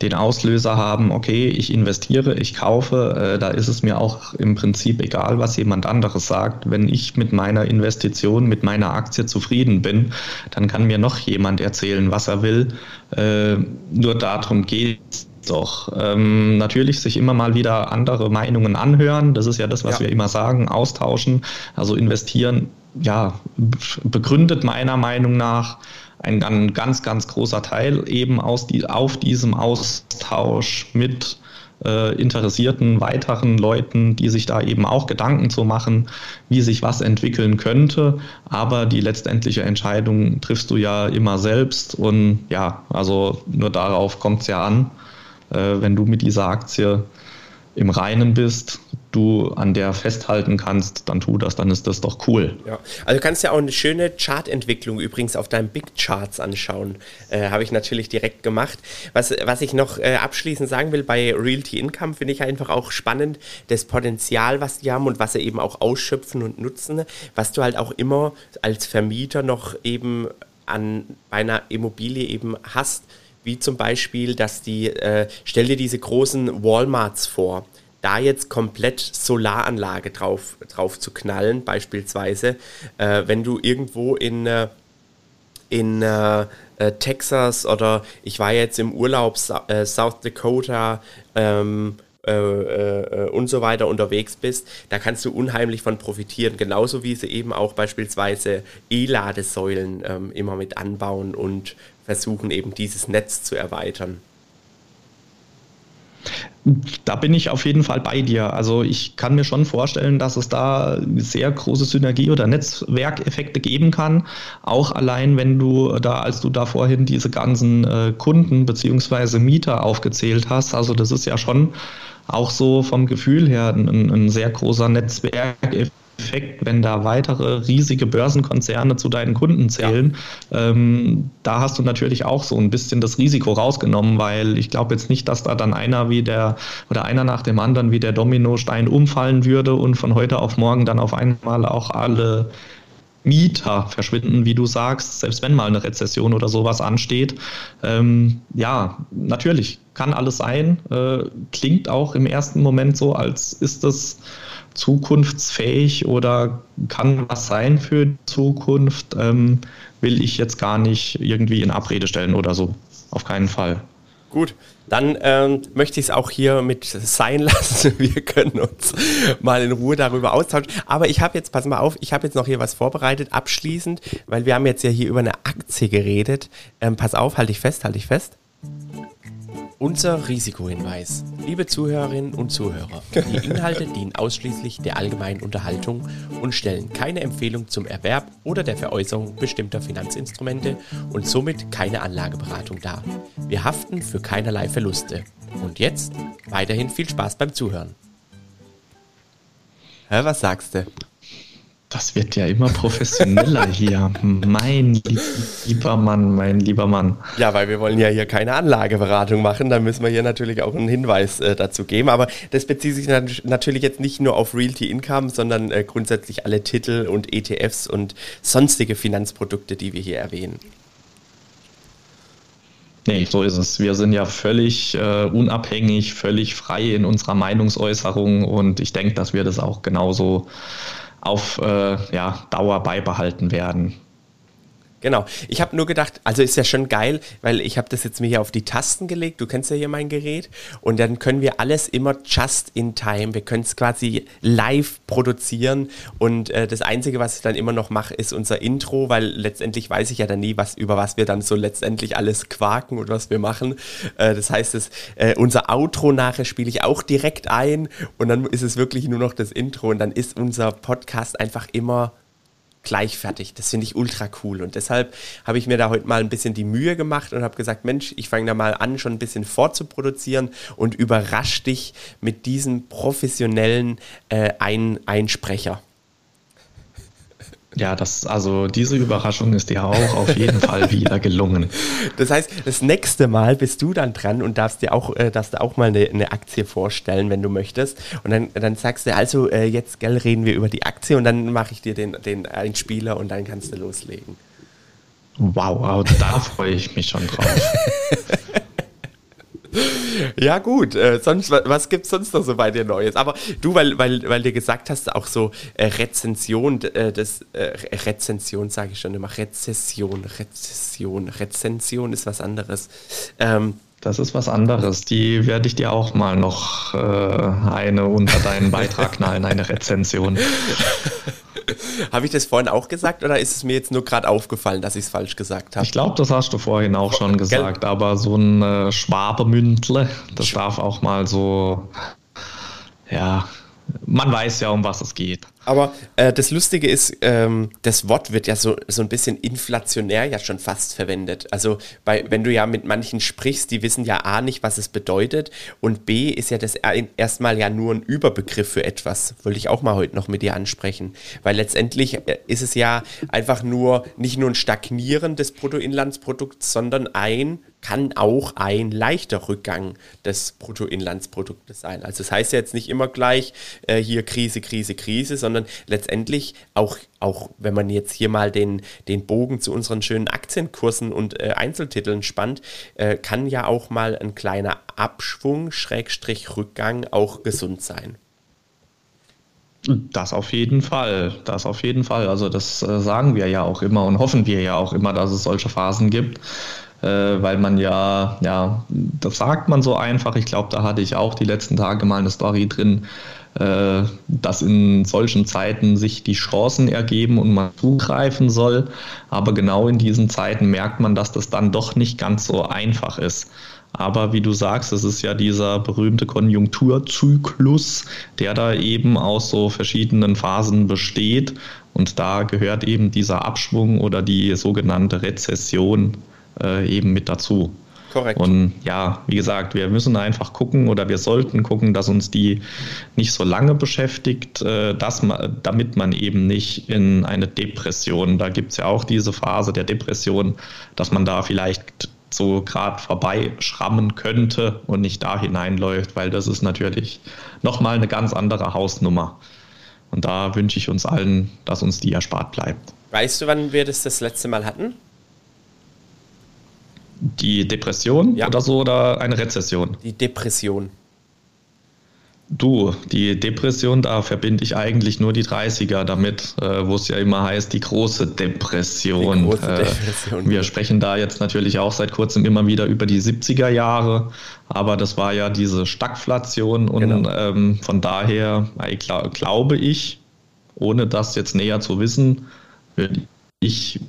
den Auslöser haben, okay, ich investiere, ich kaufe, äh, da ist es mir auch im Prinzip egal, was jemand anderes sagt. Wenn ich mit meiner Investition, mit meiner Aktie zufrieden bin, dann kann mir noch jemand erzählen, was er will. Äh, nur darum geht es doch. Ähm, natürlich sich immer mal wieder andere Meinungen anhören. Das ist ja das, was ja. wir immer sagen, austauschen. Also investieren, ja, begründet meiner Meinung nach ein, ein ganz, ganz großer Teil eben aus die, auf diesem Austausch mit äh, interessierten weiteren Leuten, die sich da eben auch Gedanken zu machen, wie sich was entwickeln könnte. Aber die letztendliche Entscheidung triffst du ja immer selbst und ja, also nur darauf kommt es ja an wenn du mit dieser Aktie im Reinen bist, du an der festhalten kannst, dann tu das, dann ist das doch cool. Ja, also du kannst ja auch eine schöne Chartentwicklung übrigens auf deinen Big Charts anschauen. Äh, Habe ich natürlich direkt gemacht. Was, was ich noch äh, abschließend sagen will, bei Realty Income finde ich einfach auch spannend, das Potenzial, was die haben und was sie eben auch ausschöpfen und nutzen, was du halt auch immer als Vermieter noch eben an einer Immobilie eben hast wie zum Beispiel, dass die, äh, stell dir diese großen Walmarts vor, da jetzt komplett Solaranlage drauf, drauf zu knallen, beispielsweise, äh, wenn du irgendwo in, äh, in äh, äh Texas oder ich war jetzt im Urlaub äh, South Dakota, ähm, äh, äh, und so weiter unterwegs bist, da kannst du unheimlich von profitieren. Genauso wie sie eben auch beispielsweise E-Ladesäulen ähm, immer mit anbauen und versuchen eben dieses Netz zu erweitern. Da bin ich auf jeden Fall bei dir. Also ich kann mir schon vorstellen, dass es da sehr große Synergie- oder Netzwerkeffekte geben kann. Auch allein, wenn du da, als du da vorhin diese ganzen äh, Kunden bzw. Mieter aufgezählt hast. Also das ist ja schon auch so vom Gefühl her ein, ein sehr großer Netzwerkeffekt Effekt, wenn da weitere riesige Börsenkonzerne zu deinen Kunden zählen. Ja. Ähm, da hast du natürlich auch so ein bisschen das Risiko rausgenommen, weil ich glaube jetzt nicht, dass da dann einer wie der oder einer nach dem anderen wie der Dominostein umfallen würde und von heute auf morgen dann auf einmal auch alle Mieter verschwinden, wie du sagst, selbst wenn mal eine Rezession oder sowas ansteht. Ähm, ja, natürlich kann alles sein. Äh, klingt auch im ersten Moment so, als ist es zukunftsfähig oder kann was sein für die Zukunft. Ähm, will ich jetzt gar nicht irgendwie in Abrede stellen oder so. Auf keinen Fall. Gut, dann ähm, möchte ich es auch hier mit sein lassen. Wir können uns mal in Ruhe darüber austauschen. Aber ich habe jetzt, pass mal auf, ich habe jetzt noch hier was vorbereitet, abschließend, weil wir haben jetzt ja hier über eine Aktie geredet. Ähm, pass auf, halte ich fest, halte ich fest. Unser Risikohinweis. Liebe Zuhörerinnen und Zuhörer, die Inhalte dienen ausschließlich der allgemeinen Unterhaltung und stellen keine Empfehlung zum Erwerb oder der Veräußerung bestimmter Finanzinstrumente und somit keine Anlageberatung dar. Wir haften für keinerlei Verluste. Und jetzt weiterhin viel Spaß beim Zuhören. Hä, was sagst du? Das wird ja immer professioneller hier. Mein lieber Mann, mein lieber Mann. Ja, weil wir wollen ja hier keine Anlageberatung machen. Da müssen wir hier natürlich auch einen Hinweis äh, dazu geben. Aber das bezieht sich nat natürlich jetzt nicht nur auf Realty Income, sondern äh, grundsätzlich alle Titel und ETFs und sonstige Finanzprodukte, die wir hier erwähnen. Nee, so ist es. Wir sind ja völlig äh, unabhängig, völlig frei in unserer Meinungsäußerung und ich denke, dass wir das auch genauso auf äh, ja, Dauer beibehalten werden. Genau. Ich habe nur gedacht, also ist ja schon geil, weil ich habe das jetzt mir hier auf die Tasten gelegt. Du kennst ja hier mein Gerät. Und dann können wir alles immer just in time. Wir können es quasi live produzieren. Und äh, das Einzige, was ich dann immer noch mache, ist unser Intro, weil letztendlich weiß ich ja dann nie, was, über was wir dann so letztendlich alles quaken und was wir machen. Äh, das heißt, das, äh, unser Outro nachher spiele ich auch direkt ein. Und dann ist es wirklich nur noch das Intro. Und dann ist unser Podcast einfach immer gleich fertig. Das finde ich ultra cool. Und deshalb habe ich mir da heute mal ein bisschen die Mühe gemacht und habe gesagt, Mensch, ich fange da mal an, schon ein bisschen vorzuproduzieren und überrasch dich mit diesem professionellen äh, ein Einsprecher. Ja, das, also diese Überraschung ist dir auch auf jeden Fall wieder gelungen. Das heißt, das nächste Mal bist du dann dran und darfst dir auch, äh, darfst dir auch mal eine, eine, Aktie vorstellen, wenn du möchtest. Und dann, dann sagst du, also äh, jetzt gell, reden wir über die Aktie und dann mache ich dir den, den Einspieler und dann kannst du loslegen. Wow, also da freue ich mich schon drauf. Ja, gut. Äh, sonst, was gibt es sonst noch so bei dir Neues? Aber du, weil, weil, weil du gesagt hast, auch so äh, Rezension, äh, das äh, Rezension sage ich schon immer, Rezession, Rezession, Rezension ist was anderes. Ähm, das ist was anderes. Die werde ich dir auch mal noch äh, eine unter deinen Beitrag knallen, eine Rezension. habe ich das vorhin auch gesagt oder ist es mir jetzt nur gerade aufgefallen, dass ich es falsch gesagt habe? Ich glaube, das hast du vorhin auch schon gesagt, Gell? aber so ein äh, Schwabemündle, das darf auch mal so, ja, man weiß ja, um was es geht. Aber äh, das Lustige ist, ähm, das Wort wird ja so, so ein bisschen inflationär ja schon fast verwendet. Also bei, wenn du ja mit manchen sprichst, die wissen ja A nicht, was es bedeutet und B ist ja das erstmal ja nur ein Überbegriff für etwas. Wollte ich auch mal heute noch mit dir ansprechen. Weil letztendlich äh, ist es ja einfach nur nicht nur ein Stagnieren des Bruttoinlandsprodukts, sondern ein kann auch ein leichter Rückgang des Bruttoinlandsproduktes sein. Also das heißt ja jetzt nicht immer gleich äh, hier Krise, Krise, Krise, sondern letztendlich auch, auch wenn man jetzt hier mal den, den Bogen zu unseren schönen Aktienkursen und äh, Einzeltiteln spannt, äh, kann ja auch mal ein kleiner Abschwung, Schrägstrich Rückgang auch gesund sein. Das auf jeden Fall, das auf jeden Fall. Also das äh, sagen wir ja auch immer und hoffen wir ja auch immer, dass es solche Phasen gibt äh, weil man ja, ja, das sagt man so einfach. Ich glaube, da hatte ich auch die letzten Tage mal eine Story drin, dass in solchen Zeiten sich die Chancen ergeben und man zugreifen soll. Aber genau in diesen Zeiten merkt man, dass das dann doch nicht ganz so einfach ist. Aber wie du sagst, es ist ja dieser berühmte Konjunkturzyklus, der da eben aus so verschiedenen Phasen besteht. Und da gehört eben dieser Abschwung oder die sogenannte Rezession äh, eben mit dazu. Korrekt. Und ja, wie gesagt, wir müssen einfach gucken oder wir sollten gucken, dass uns die nicht so lange beschäftigt, äh, dass man, damit man eben nicht in eine Depression, da gibt es ja auch diese Phase der Depression, dass man da vielleicht so gerade vorbeischrammen könnte und nicht da hineinläuft, weil das ist natürlich nochmal eine ganz andere Hausnummer. Und da wünsche ich uns allen, dass uns die erspart bleibt. Weißt du, wann wir das das letzte Mal hatten? Die Depression ja. oder so oder eine Rezession? Die Depression. Du, die Depression, da verbinde ich eigentlich nur die 30er damit, äh, wo es ja immer heißt, die große Depression. Die große Depression. Äh, wir sprechen da jetzt natürlich auch seit kurzem immer wieder über die 70er Jahre, aber das war ja diese Stagflation und genau. ähm, von daher äh, glaube ich, ohne das jetzt näher zu wissen, würde ich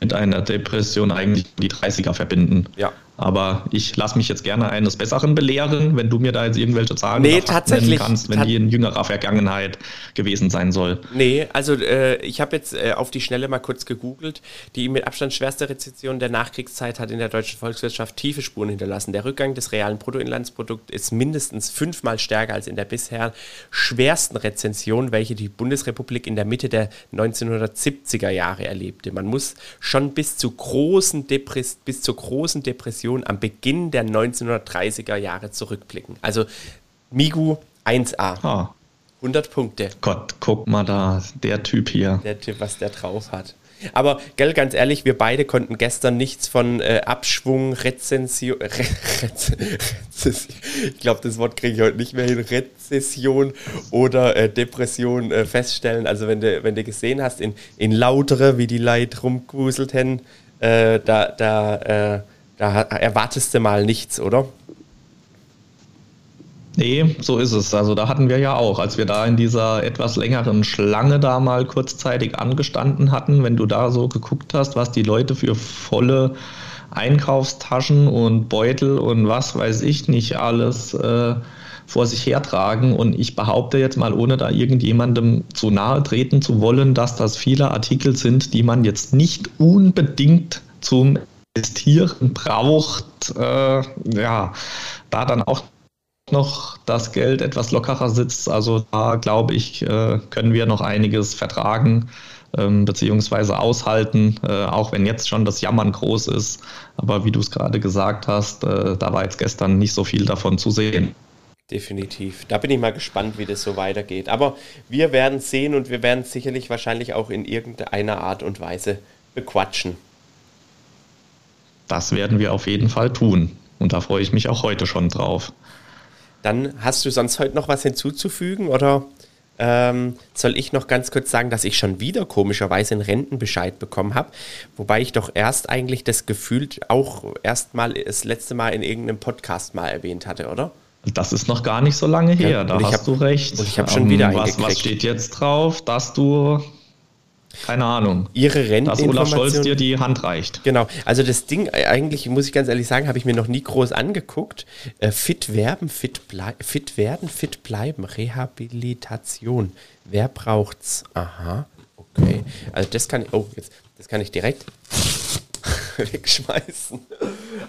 mit einer Depression eigentlich die 30er verbinden. Ja. Aber ich lasse mich jetzt gerne eines Besseren belehren, wenn du mir da jetzt irgendwelche Zahlen nee, tatsächlich, kannst, wenn die in jüngerer Vergangenheit gewesen sein soll. Nee, also äh, ich habe jetzt äh, auf die Schnelle mal kurz gegoogelt. Die mit Abstand schwerste Rezession der Nachkriegszeit hat in der deutschen Volkswirtschaft tiefe Spuren hinterlassen. Der Rückgang des realen Bruttoinlandsprodukts ist mindestens fünfmal stärker als in der bisher schwersten Rezession, welche die Bundesrepublik in der Mitte der 1970er Jahre erlebte. Man muss schon bis zu großen, bis zur großen Depression Produktion am Beginn der 1930er Jahre zurückblicken. Also Migu 1A. Ah. 100 Punkte. Gott, guck mal da, der Typ hier. Der Typ, was der drauf hat. Aber, gell, ganz ehrlich, wir beide konnten gestern nichts von äh, Abschwung, Rezension, Re Rezession, ich glaube, das Wort kriege ich heute nicht mehr hin, Rezession oder äh, Depression äh, feststellen. Also, wenn du, wenn du gesehen hast, in, in Lautere, wie die Leute rumgewuselt haben, äh, da, da, äh, da erwartest du mal nichts, oder? Nee, so ist es. Also da hatten wir ja auch, als wir da in dieser etwas längeren Schlange da mal kurzzeitig angestanden hatten, wenn du da so geguckt hast, was die Leute für volle Einkaufstaschen und Beutel und was weiß ich nicht alles äh, vor sich hertragen. Und ich behaupte jetzt mal, ohne da irgendjemandem zu nahe treten zu wollen, dass das viele Artikel sind, die man jetzt nicht unbedingt zum investieren braucht, äh, ja, da dann auch noch das Geld etwas lockerer sitzt. Also da glaube ich, äh, können wir noch einiges vertragen ähm, beziehungsweise aushalten, äh, auch wenn jetzt schon das Jammern groß ist. Aber wie du es gerade gesagt hast, äh, da war jetzt gestern nicht so viel davon zu sehen. Definitiv. Da bin ich mal gespannt, wie das so weitergeht. Aber wir werden sehen und wir werden sicherlich wahrscheinlich auch in irgendeiner Art und Weise bequatschen. Das werden wir auf jeden Fall tun. Und da freue ich mich auch heute schon drauf. Dann hast du sonst heute noch was hinzuzufügen oder ähm, soll ich noch ganz kurz sagen, dass ich schon wieder komischerweise einen Rentenbescheid bekommen habe, wobei ich doch erst eigentlich das Gefühl auch erst mal das letzte Mal in irgendeinem Podcast mal erwähnt hatte, oder? Das ist noch gar nicht so lange her, ja, da hast hab, du recht. Und ich habe schon wieder was, was steht jetzt drauf, dass du keine Ahnung. Ihre Renteninformation. Dass Olaf Scholz dir die Hand reicht. Genau. Also das Ding, äh, eigentlich muss ich ganz ehrlich sagen, habe ich mir noch nie groß angeguckt. Äh, fit werben, fit, fit werden, fit bleiben. Rehabilitation. Wer braucht's? Aha. Okay. Also das kann ich, oh, jetzt, das kann ich direkt wegschmeißen.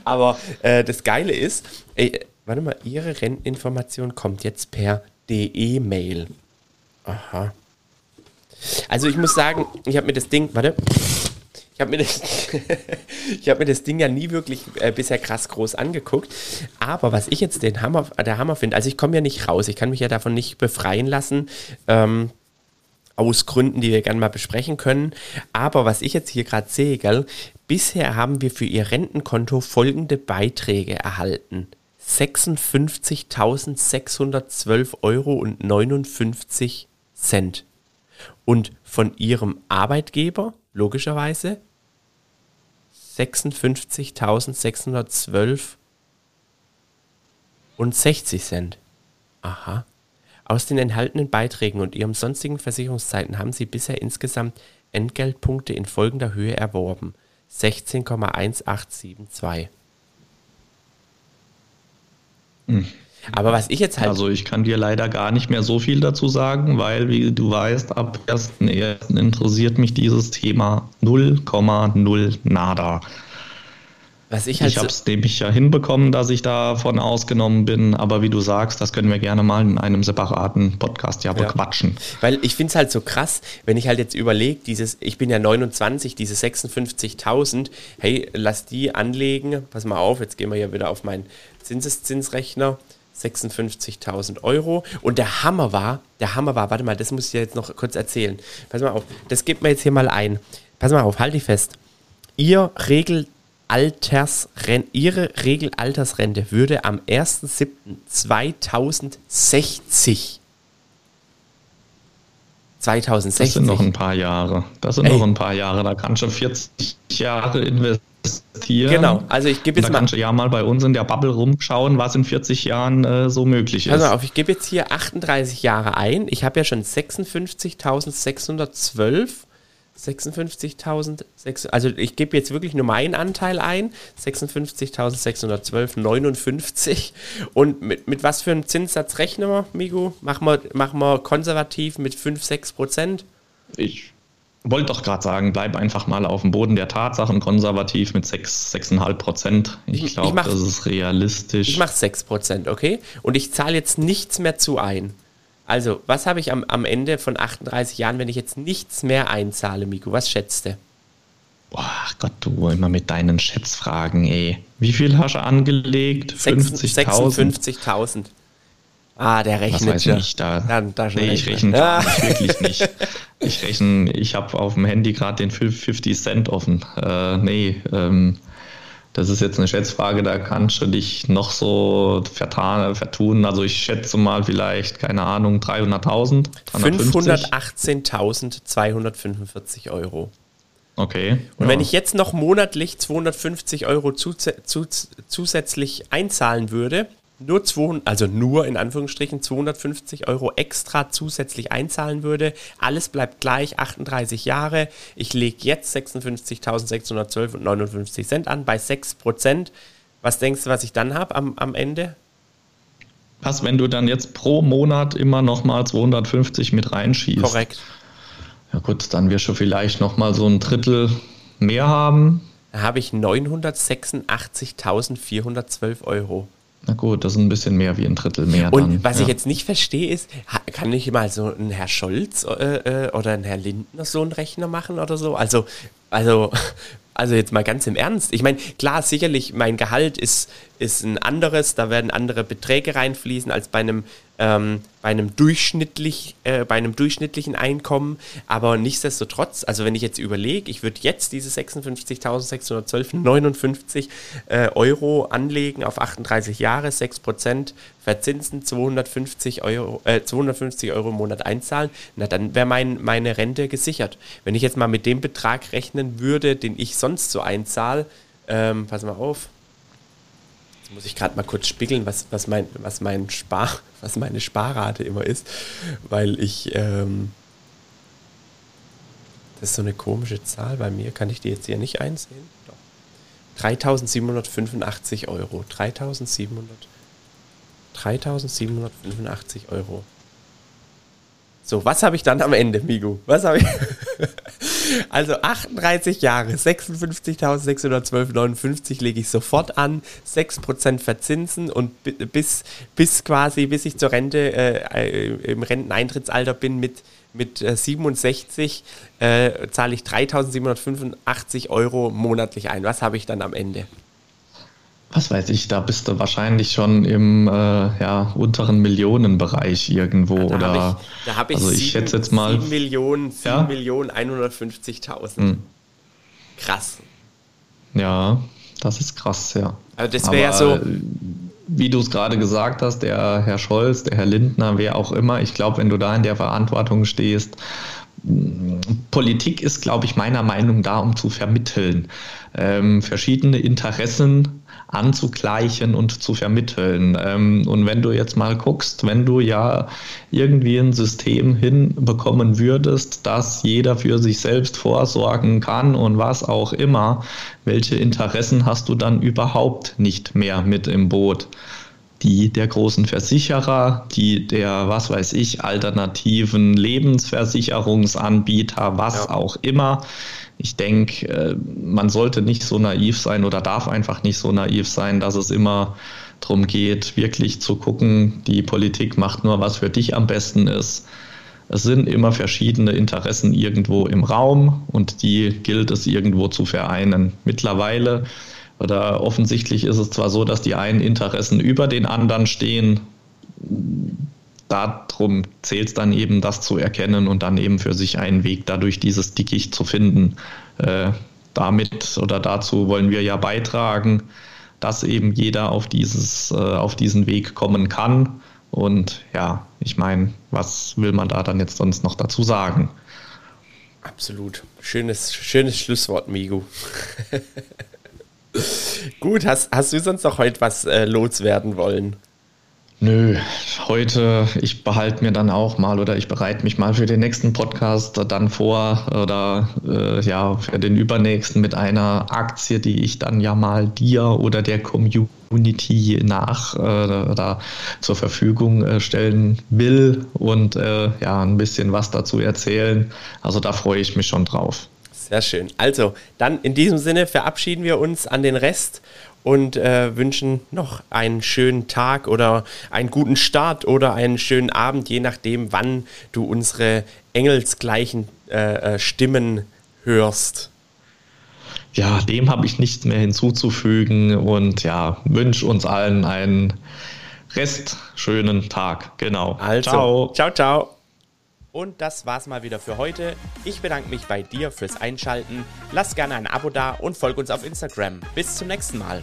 Aber äh, das Geile ist, ey, warte mal, Ihre Renteninformation kommt jetzt per DE-Mail. Aha. Also ich muss sagen, ich habe mir das Ding, warte, ich habe mir, das, hab mir das Ding ja nie wirklich äh, bisher krass groß angeguckt. Aber was ich jetzt den Hammer, der Hammer finde, also ich komme ja nicht raus, ich kann mich ja davon nicht befreien lassen. Ähm, aus Gründen, die wir gerne mal besprechen können. Aber was ich jetzt hier gerade sehe, gell, bisher haben wir für Ihr Rentenkonto folgende Beiträge erhalten. 56.612 Euro und 59 Cent und von ihrem Arbeitgeber logischerweise 56.612 und 60 Cent. Aha. Aus den enthaltenen Beiträgen und ihrem sonstigen Versicherungszeiten haben sie bisher insgesamt Entgeltpunkte in folgender Höhe erworben. 16,1872. Hm. Aber was ich jetzt halt. Also ich kann dir leider gar nicht mehr so viel dazu sagen, weil, wie du weißt, ab 1.1. interessiert mich dieses Thema 0,0 nada. Was ich halt ich habe es nämlich ja hinbekommen, dass ich davon ausgenommen bin, aber wie du sagst, das können wir gerne mal in einem separaten Podcast ja bequatschen. Ja. Weil ich finde es halt so krass, wenn ich halt jetzt überlege, dieses, ich bin ja 29, diese 56.000, hey, lass die anlegen, pass mal auf, jetzt gehen wir ja wieder auf meinen Zinseszinsrechner. 56.000 Euro. Und der Hammer war, der Hammer war, warte mal, das muss ich jetzt noch kurz erzählen. Pass mal auf, das gibt mir jetzt hier mal ein. pass mal auf, halt dich fest. Ihr Regelaltersren Ihre Regelaltersrente würde am 1.7.2060 2060. Das sind noch ein paar Jahre. Das sind Ey. noch ein paar Jahre. Da kannst du 40 Jahre investieren. Genau. Also ich gebe jetzt mal. kannst du ja mal bei uns in der Bubble rumschauen, was in 40 Jahren äh, so möglich ist. Also auf, ich gebe jetzt hier 38 Jahre ein. Ich habe ja schon 56.612 56.000, also ich gebe jetzt wirklich nur meinen Anteil ein, 56.612,59 und mit, mit was für einem Zinssatz rechnen wir, Migo? Machen wir, machen wir konservativ mit 5, 6 Prozent? Ich wollte doch gerade sagen, bleib einfach mal auf dem Boden der Tatsachen konservativ mit 6, 6,5 Prozent. Ich glaube, das ist realistisch. Ich mache 6 Prozent, okay? Und ich zahle jetzt nichts mehr zu ein. Also, was habe ich am, am Ende von 38 Jahren, wenn ich jetzt nichts mehr einzahle, Miko? Was schätzt du? Boah, Gott, du immer mit deinen Schätzfragen, ey. Wie viel hast du angelegt? 50.000? 56.000. Ah, der rechnet das ja. Nicht, da, Dann, da nee, ich rechne ah. nicht, wirklich nicht. Ich rechne, ich habe auf dem Handy gerade den 50 Cent offen. Äh, nee, ähm, das ist jetzt eine Schätzfrage, da kannst du dich noch so vertan, vertun. Also ich schätze mal vielleicht, keine Ahnung, 300.000. 518.245 Euro. Okay. Und ja. wenn ich jetzt noch monatlich 250 Euro zusätzlich einzahlen würde, nur 200, also nur in Anführungsstrichen 250 Euro extra zusätzlich einzahlen würde. Alles bleibt gleich, 38 Jahre. Ich lege jetzt 56.612 und 59 Cent an bei 6 Prozent. Was denkst du, was ich dann habe am, am Ende? Was, wenn du dann jetzt pro Monat immer nochmal 250 mit reinschießt? Korrekt. Ja gut, dann wirst du vielleicht nochmal so ein Drittel mehr haben. Da habe ich 986.412 Euro. Na gut, das ist ein bisschen mehr wie ein Drittel mehr. Und dann, was ja. ich jetzt nicht verstehe, ist, kann ich mal so ein Herr Scholz äh, äh, oder ein Herr Lindner so einen Rechner machen oder so? Also, also, also jetzt mal ganz im Ernst. Ich meine, klar, sicherlich, mein Gehalt ist, ist ein anderes, da werden andere Beträge reinfließen als bei einem ähm, bei, einem durchschnittlich, äh, bei einem durchschnittlichen Einkommen. Aber nichtsdestotrotz, also wenn ich jetzt überlege, ich würde jetzt diese 56.612,59 äh, Euro anlegen auf 38 Jahre, 6 Prozent verzinsen, 250 Euro, äh, 250 Euro im Monat einzahlen, na dann wäre mein, meine Rente gesichert. Wenn ich jetzt mal mit dem Betrag rechnen würde, den ich sonst so einzahle, ähm, pass mal auf, Jetzt muss ich gerade mal kurz spiegeln, was, was, mein, was, mein Spar, was meine Sparrate immer ist, weil ich. Ähm, das ist so eine komische Zahl bei mir. Kann ich die jetzt hier nicht einsehen? Doch. 3785 Euro. 3700, 3785 Euro. So, was habe ich dann am Ende, Migu? Was habe ich? also 38 Jahre, 56.612,59 lege ich sofort an, 6% verzinsen und bis, bis quasi, bis ich zur Rente äh, im Renteneintrittsalter bin mit, mit 67, äh, äh, zahle ich 3.785 Euro monatlich ein. Was habe ich dann am Ende? Was weiß ich, da bist du wahrscheinlich schon im äh, ja, unteren Millionenbereich irgendwo. Ja, da oder, hab ich, da habe ich, also ich schätze jetzt mal 7 Millionen, 7 ja? Millionen 150.000. Hm. Krass. Ja, das ist krass, ja. Also das wäre ja so. Wie du es gerade gesagt hast, der Herr Scholz, der Herr Lindner, wer auch immer, ich glaube, wenn du da in der Verantwortung stehst, Politik ist, glaube ich, meiner Meinung nach da, um zu vermitteln. Ähm, verschiedene Interessen anzugleichen und zu vermitteln. Ähm, und wenn du jetzt mal guckst, wenn du ja irgendwie ein System hinbekommen würdest, dass jeder für sich selbst vorsorgen kann und was auch immer, welche Interessen hast du dann überhaupt nicht mehr mit im Boot? Die der großen Versicherer, die der, was weiß ich, alternativen Lebensversicherungsanbieter, was ja. auch immer. Ich denke, äh, man sollte nicht so naiv sein oder darf einfach nicht so naiv sein, dass es immer darum geht, wirklich zu gucken, die Politik macht nur, was für dich am besten ist. Es sind immer verschiedene Interessen irgendwo im Raum und die gilt es irgendwo zu vereinen. Mittlerweile oder offensichtlich ist es zwar so, dass die einen Interessen über den anderen stehen, darum zählt es dann eben, das zu erkennen und dann eben für sich einen Weg dadurch dieses Dickicht zu finden. Äh, damit oder dazu wollen wir ja beitragen, dass eben jeder auf, dieses, äh, auf diesen Weg kommen kann. Und ja, ich meine, was will man da dann jetzt sonst noch dazu sagen? Absolut. Schönes, schönes Schlusswort, Migu. Gut, hast, hast du sonst noch heute was äh, loswerden wollen? Nö, heute, ich behalte mir dann auch mal oder ich bereite mich mal für den nächsten Podcast dann vor oder äh, ja, für den übernächsten mit einer Aktie, die ich dann ja mal dir oder der Community nach äh, oder zur Verfügung äh, stellen will und äh, ja, ein bisschen was dazu erzählen. Also da freue ich mich schon drauf. Sehr schön. Also, dann in diesem Sinne verabschieden wir uns an den Rest und äh, wünschen noch einen schönen Tag oder einen guten Start oder einen schönen Abend, je nachdem, wann du unsere engelsgleichen äh, äh Stimmen hörst. Ja, dem habe ich nichts mehr hinzuzufügen und ja, wünsche uns allen einen restschönen Tag. Genau. Also, ciao. Ciao, ciao. Und das war's mal wieder für heute. Ich bedanke mich bei dir fürs Einschalten. Lass gerne ein Abo da und folg uns auf Instagram. Bis zum nächsten Mal.